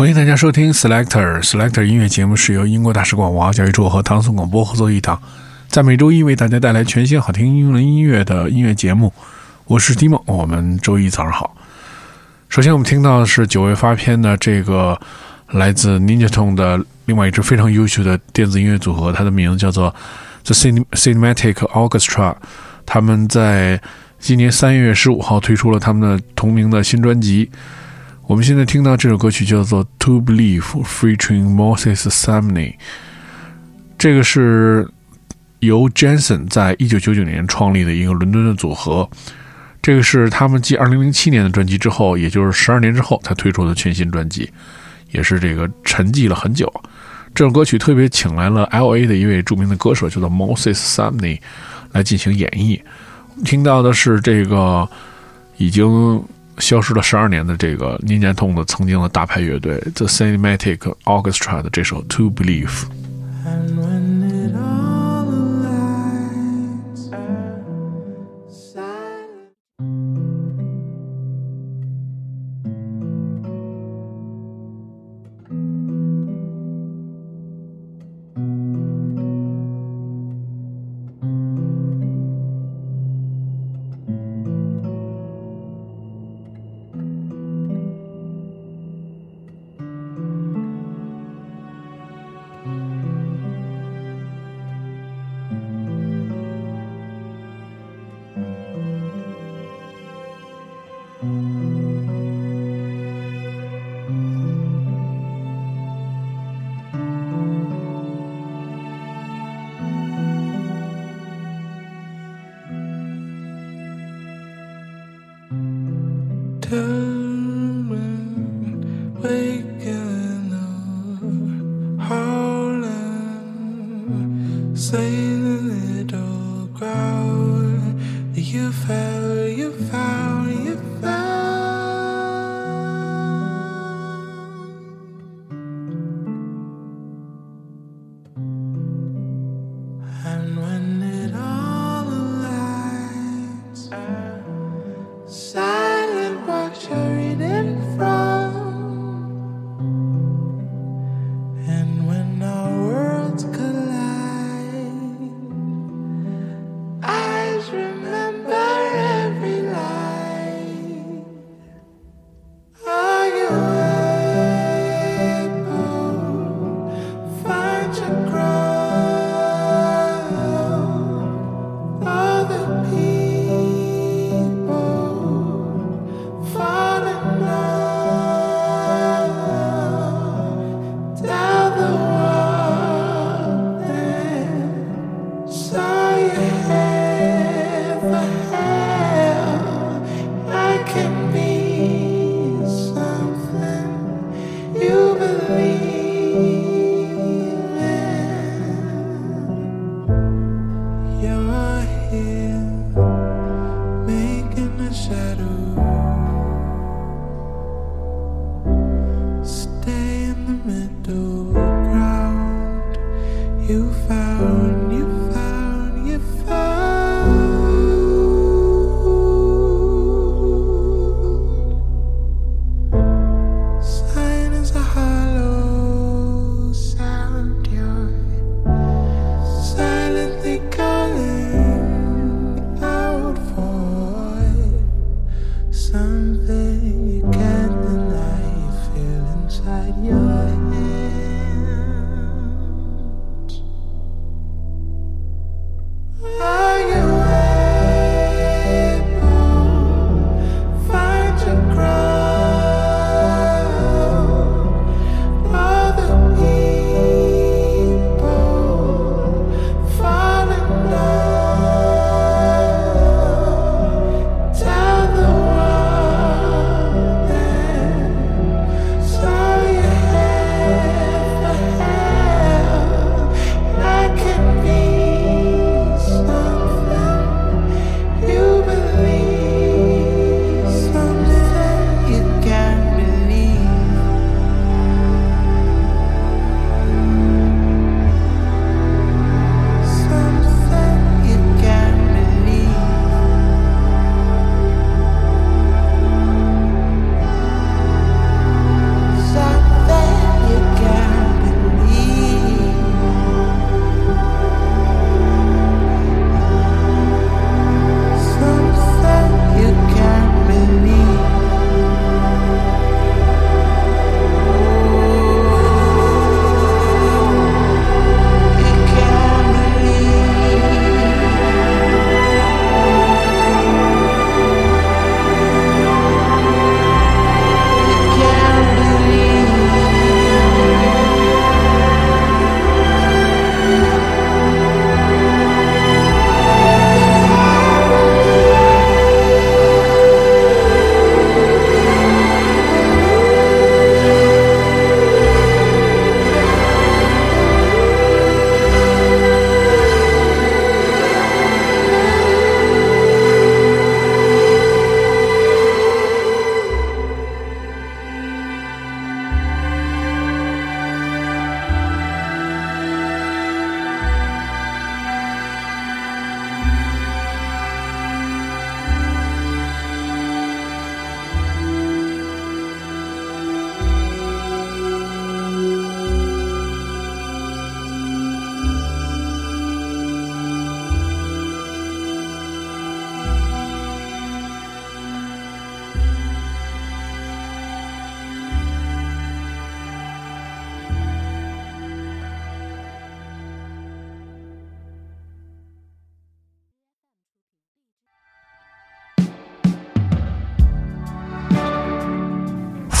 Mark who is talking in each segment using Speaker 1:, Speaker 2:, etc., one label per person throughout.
Speaker 1: 欢迎大家收听 Selector Selector 音乐节目，是由英国大使馆文化教育处和唐宋广播合作一档，在每周一为大家带来全新好听英伦音乐的音乐节目。我是迪梦，我们周一早上好。首先，我们听到的是九月发片的这个来自 Ninja Tone 的另外一支非常优秀的电子音乐组合，它的名字叫做 The Cinematic Orchestra。他们在今年三月十五号推出了他们的同名的新专辑。我们现在听到这首歌曲叫做《To Believe》，featuring Moses Sumney。这个是由 Jensen 在一九九九年创立的一个伦敦的组合。这个是他们继二零零七年的专辑之后，也就是十二年之后才推出的全新专辑，也是这个沉寂了很久。这首歌曲特别请来了 L A 的一位著名的歌手，叫做 Moses Sumney 来进行演绎。听到的是这个已经。消失了十二年的这个年年痛的曾经的大牌乐队 The Cinematic Orchestra 的这首 To Believe。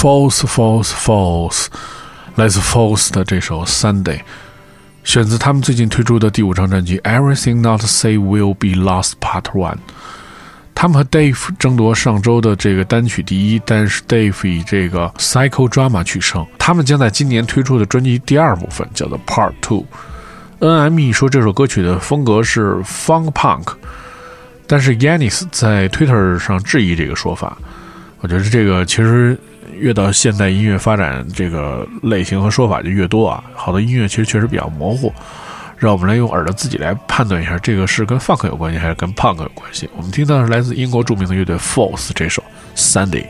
Speaker 2: False, false, false，来自 False 的这首 Sunday，选自他们最近推出的第五张专辑 Everything Not Say Will Be Lost Part One。他们和 Dave 争夺上周的这个单曲第一，但是 Dave 以这个 Psycho Drama 取胜。他们将在今年推出的专辑第二部分叫做 Part Two。NME 说这首歌曲的风格是 Funk Punk，但是 Yanis 在 Twitter 上质疑这个说法。我觉得这个其实越到现代音乐发展，这个类型和说法就越多啊。好多音乐其实确实比较模糊，让我们来用耳朵自己来判断一下，这个是跟 funk 有关系还是跟 punk 有关系。我们听到的是来自英国著名的乐队 False 这首 Sunday。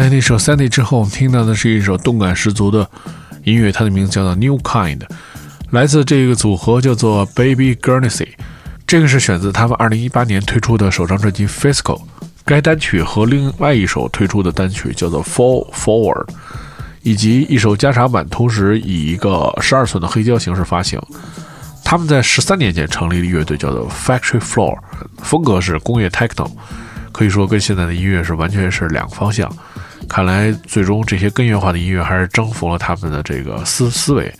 Speaker 1: 在那首《Sandy》之后，我们听到的是一首动感十足的音乐，它的名字叫做《New Kind》，来自这个组合叫做 Baby Gurney。这个是选自他们2018年推出的首张专辑《Physical》，该单曲和另外一首推出的单曲叫做《Fall Forward》，以及一首加长版，同时以一个十二寸的黑胶形式发行。他们在十三年前成立的乐队叫做 Factory Floor，风格是工业 techno，可以说跟现在的音乐是完全是两个方向。看来最终这些根源化的音乐还是征服了他们的这个思思维。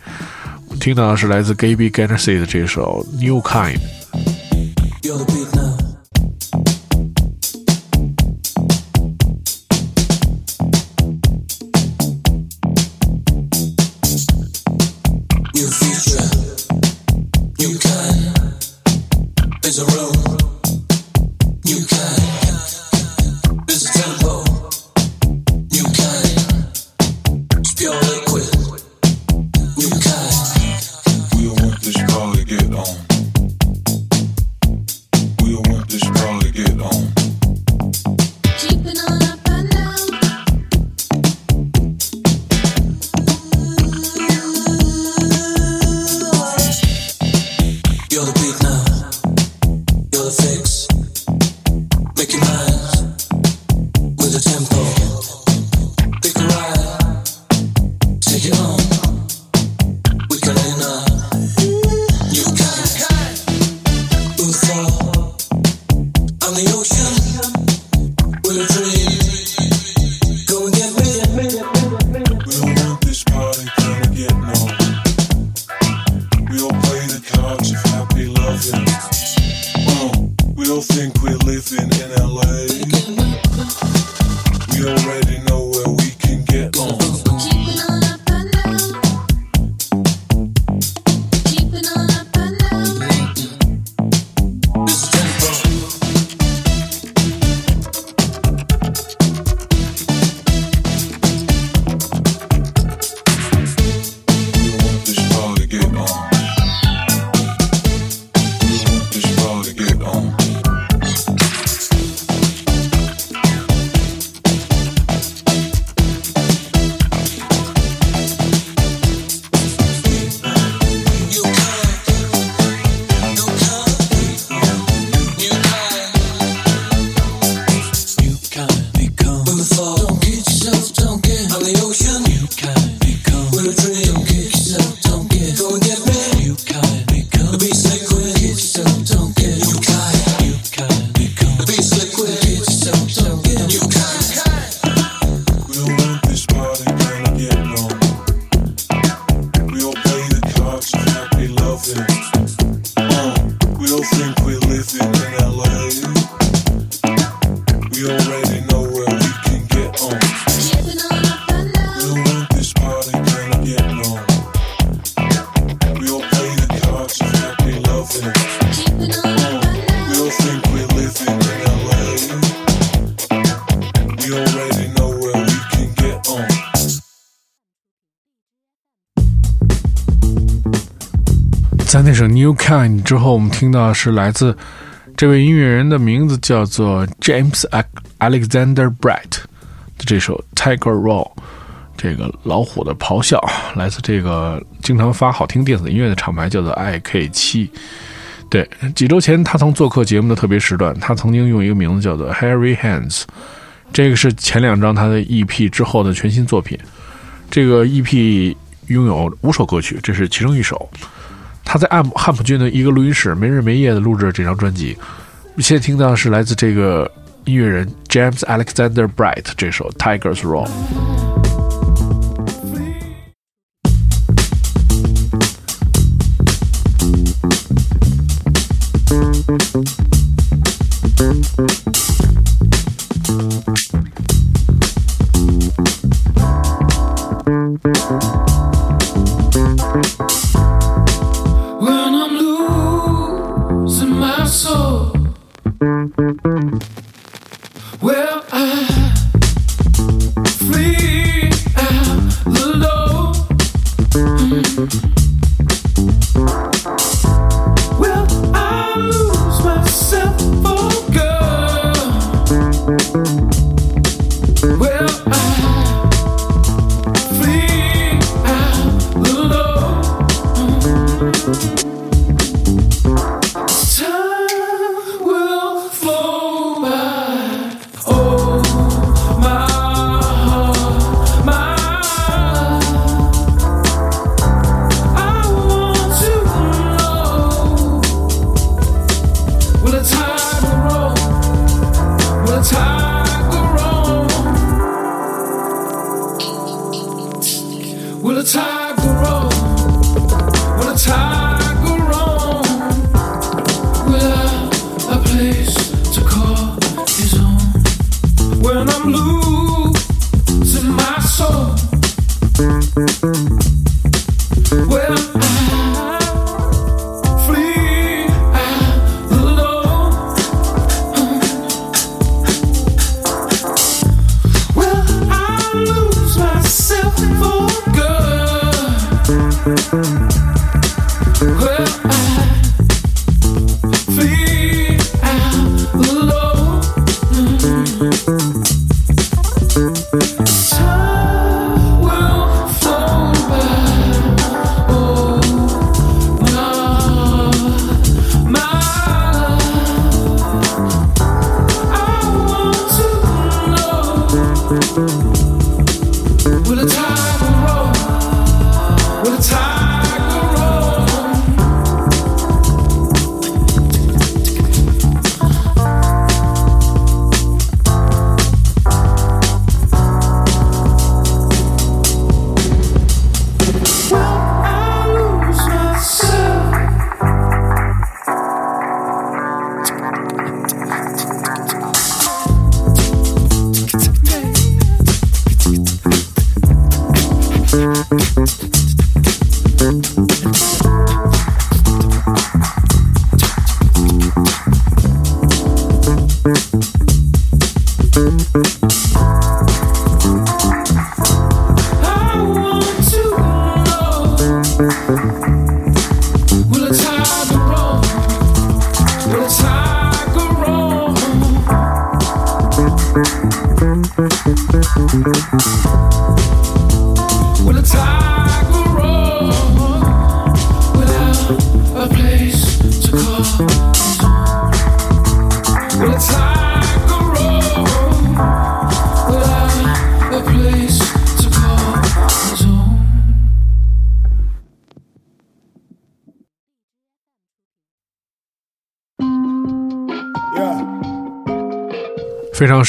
Speaker 1: 听到的是来自 Gaby Gennessy 的这首 New Kind。》之后，我们听到的是来自这位音乐人的名字叫做 James Alexander Bright 的这首《Tiger Roar》，这个老虎的咆哮，来自这个经常发好听电子音乐的厂牌叫做 IK 七。对，几周前他曾做客节目的特别时段，他曾经用一个名字叫做 Harry Hands，这个是前两张他的 EP 之后的全新作品。这个 EP 拥有五首歌曲，这是其中一首。他在汉汉普郡的一个录音室没日没夜的录制这张专辑。现在听到的是来自这个音乐人 James Alexander Bright 这首《Tigers Roar》。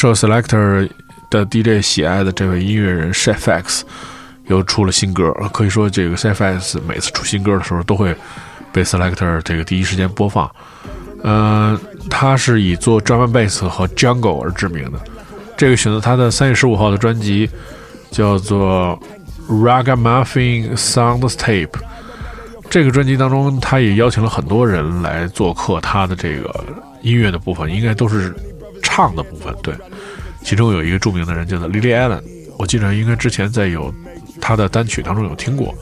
Speaker 1: 受 Selector 的 DJ 喜爱的这位音乐人 Chef X 又出了新歌，可以说这个 Chef X 每次出新歌的时候都会被 Selector 这个第一时间播放。呃，他是以做 drum and bass 和 jungle 而知名的。这个选择他的三月十五号的专辑叫做 Ragamuffin Soundtape。这个专辑当中，他也邀请了很多人来做客他的这个音乐的部分，应该都是唱的部分。对，其中有一个著名的人叫做 Lily Allen，我记得应该之前在有他的单曲当中有听过。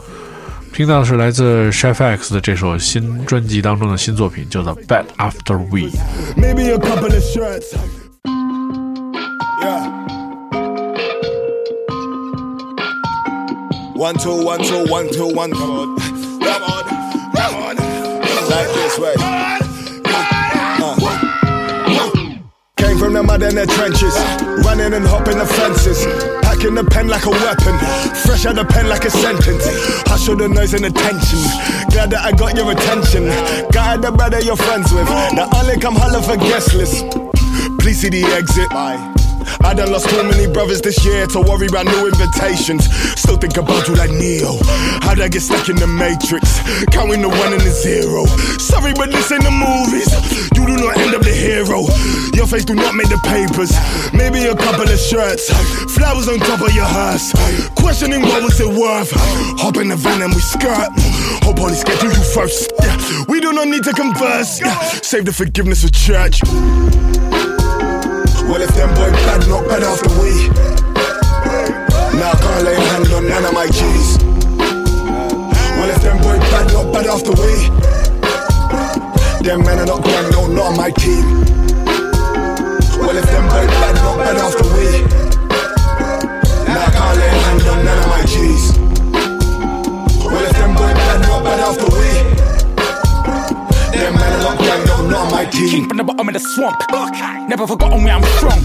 Speaker 1: 听到的是来自 Chef X 的这首新专辑当中的新作品，叫做《Bad After We》。
Speaker 3: Maybe a couple of shirts. Yeah. One, two, one, two, one, two, one. Come on. Come on. Come on. Like this way. Came from the mud and the trenches, running and hopping the fences, packing the pen like a weapon, fresh out the pen like a sentence. Hustle the noise and the tension. Glad that I got your attention. Got the brother you're friends with. Now only come holler for guest list. Please see the exit. Bye. I done lost too many brothers this year to worry about new invitations. Still think about you like Neo. How'd I get stuck in the matrix? Counting the one and the zero. Sorry, but this ain't the movies. You do not end up the hero. Your face do not make the papers. Maybe a couple of shirts. Flowers on top of your hearse. Questioning what was it worth. Hop in the van and we skirt. Hope police get to you first. Yeah. We do not need to converse. Yeah. Save the forgiveness of church. Well, if them boy bad, not bad after we. Now I can't lay a hand on none of my G's. Well, if them boy bad, not bad after we. Them men are not gang, no, not my team. Well, if them boy bad, not bad after we. Now I can't lay a hand on none of my G's. Well, if them boy bad, not bad after we. Them are not gang, on my team.
Speaker 4: King from the bottom of the swamp. Never forgotten where I'm from.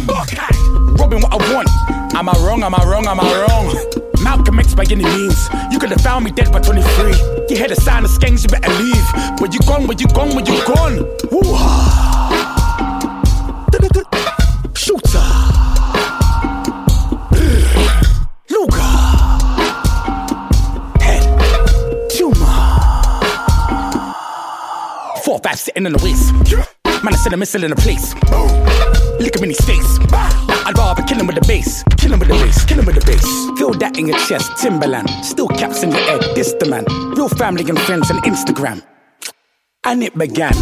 Speaker 4: Robbing what I want. Am I wrong? Am I wrong? Am I wrong? Malcolm X by any means. You could have found me dead by 23. You hear the sound of skanks, you better leave. Where you gone? Where you gone? Where you gone? Woo. In the waist. Man, I send a missile in a place. At me in his face. I'd rather kill him with the bass, kill him with the bass, kill him with the bass. Feel that in your chest, Timberland. Still caps in your head, this the man. Real family and friends on Instagram. And it began.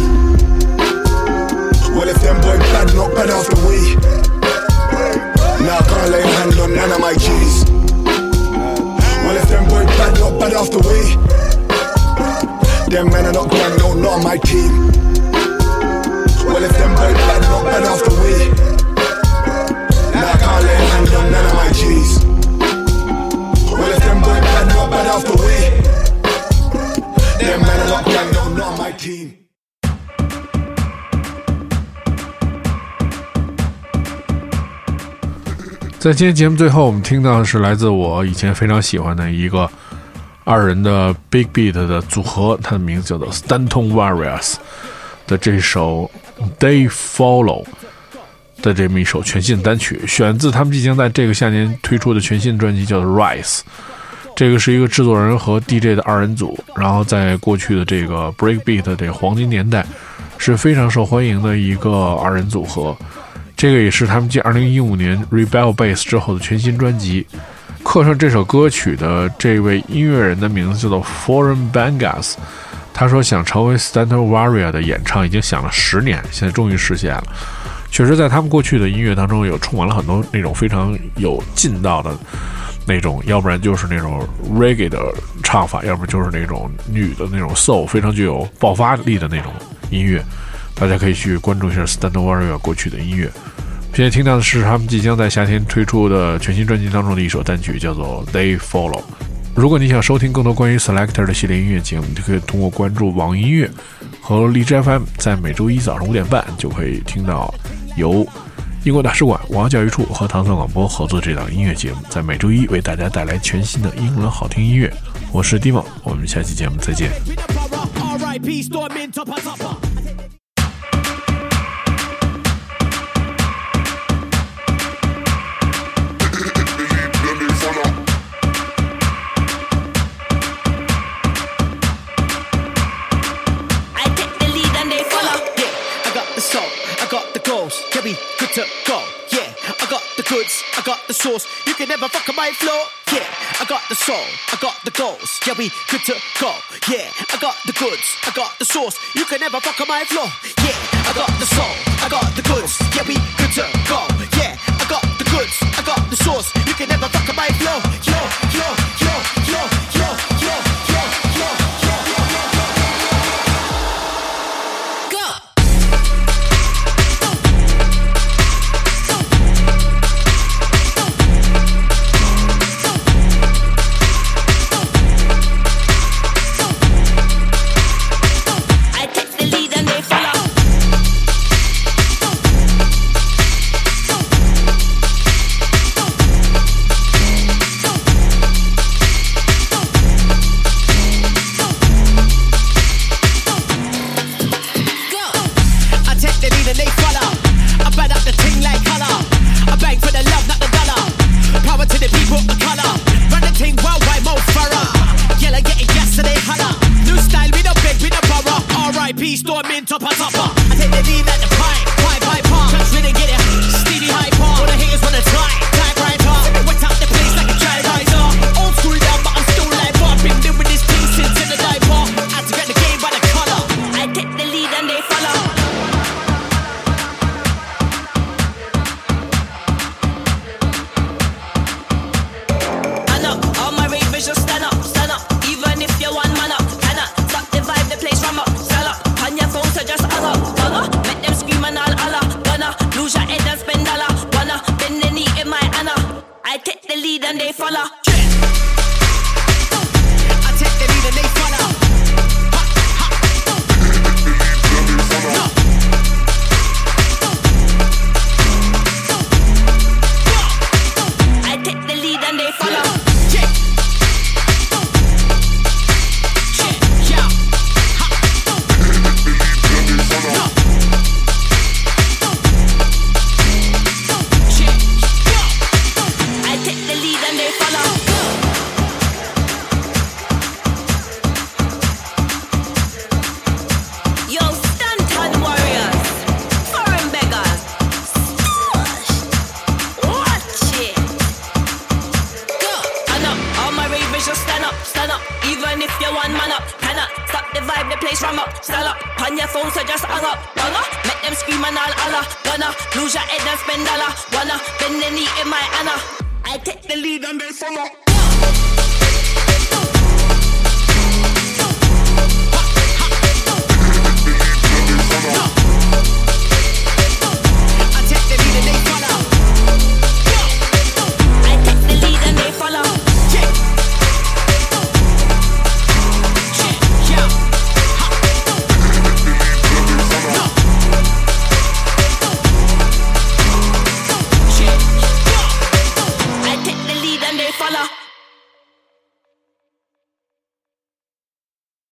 Speaker 3: Well, if them boy bad, not bad after we. Now I can't lay a hand on none of my G's. Well, if them boy bad, not bad after we. Them men are not gang, no, not on my team. Well, if them boy bad, not bad after we. Now I can't lay a hand on none of my G's. Well, if them boy bad, not bad after we. Them men are not gang, no, not on my team.
Speaker 1: 在今天节目最后，我们听到的是来自我以前非常喜欢的一个二人的 Big Beat 的组合，它的名字叫做 Stanton Warriors 的这首《They Follow》的这么一首全新的单曲，选自他们即将在这个夏天推出的全新专辑，叫做《Rise》。这个是一个制作人和 DJ 的二人组，然后在过去的这个 Breakbeat 的这黄金年代是非常受欢迎的一个二人组合。这个也是他们继2015年 Rebel Bass 之后的全新专辑。刻上这首歌曲的这位音乐人的名字叫做 Foreign Bangas。他说想成为 Stanton Warrior 的演唱已经想了十年，现在终于实现了。确实，在他们过去的音乐当中，有充满了很多那种非常有劲道的那种，要不然就是那种 reggae 的唱法，要不然就是那种女的那种 soul，非常具有爆发力的那种音乐。大家可以去关注一下 Stanton Warrior 过去的音乐。现在听到的是他们即将在夏天推出的全新专辑当中的一首单曲，叫做《They Follow》。如果你想收听更多关于 Selector 的系列音乐节目，你就可以通过关注网易音乐和荔枝 FM，在每周一早上五点半就可以听到由英国大使馆文化教育处和唐宋广播合作这档音乐节目，在每周一为大家带来全新的英文好听音乐。我是 Dimo，我们下期节目再见。
Speaker 5: Got the sauce. You can never fuck on my floor. Yeah, I got the soul, I got the goals. Yeah, we good to go. Yeah, I got the goods, I got the sauce. You can never fuck on my floor. Yeah, I got the soul, I got the goods. Yeah, we good to go. Yeah, I got the goods, I got the sauce. You can never fuck on my floor. Yo,
Speaker 4: and they follow.